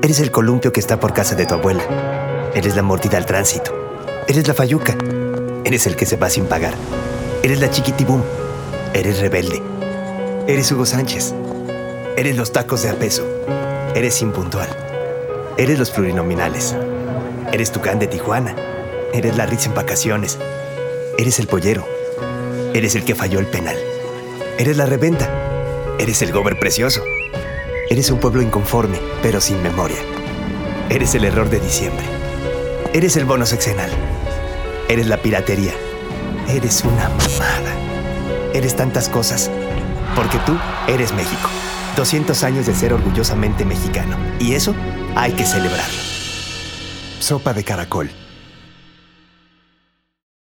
Eres el columpio que está por casa de tu abuela. Eres la mordida al tránsito. Eres la fayuca. Eres el que se va sin pagar. Eres la chiquitibum. Eres rebelde. Eres Hugo Sánchez. Eres los tacos de a peso. Eres impuntual. Eres los plurinominales. Eres Tucán de Tijuana. Eres la risa en vacaciones. Eres el pollero. Eres el que falló el penal. Eres la reventa. Eres el gober precioso. Eres un pueblo inconforme, pero sin memoria. Eres el error de diciembre. Eres el bono sexenal. Eres la piratería. Eres una mamada. Eres tantas cosas. Porque tú eres México. 200 años de ser orgullosamente mexicano. Y eso hay que celebrarlo. Sopa de caracol.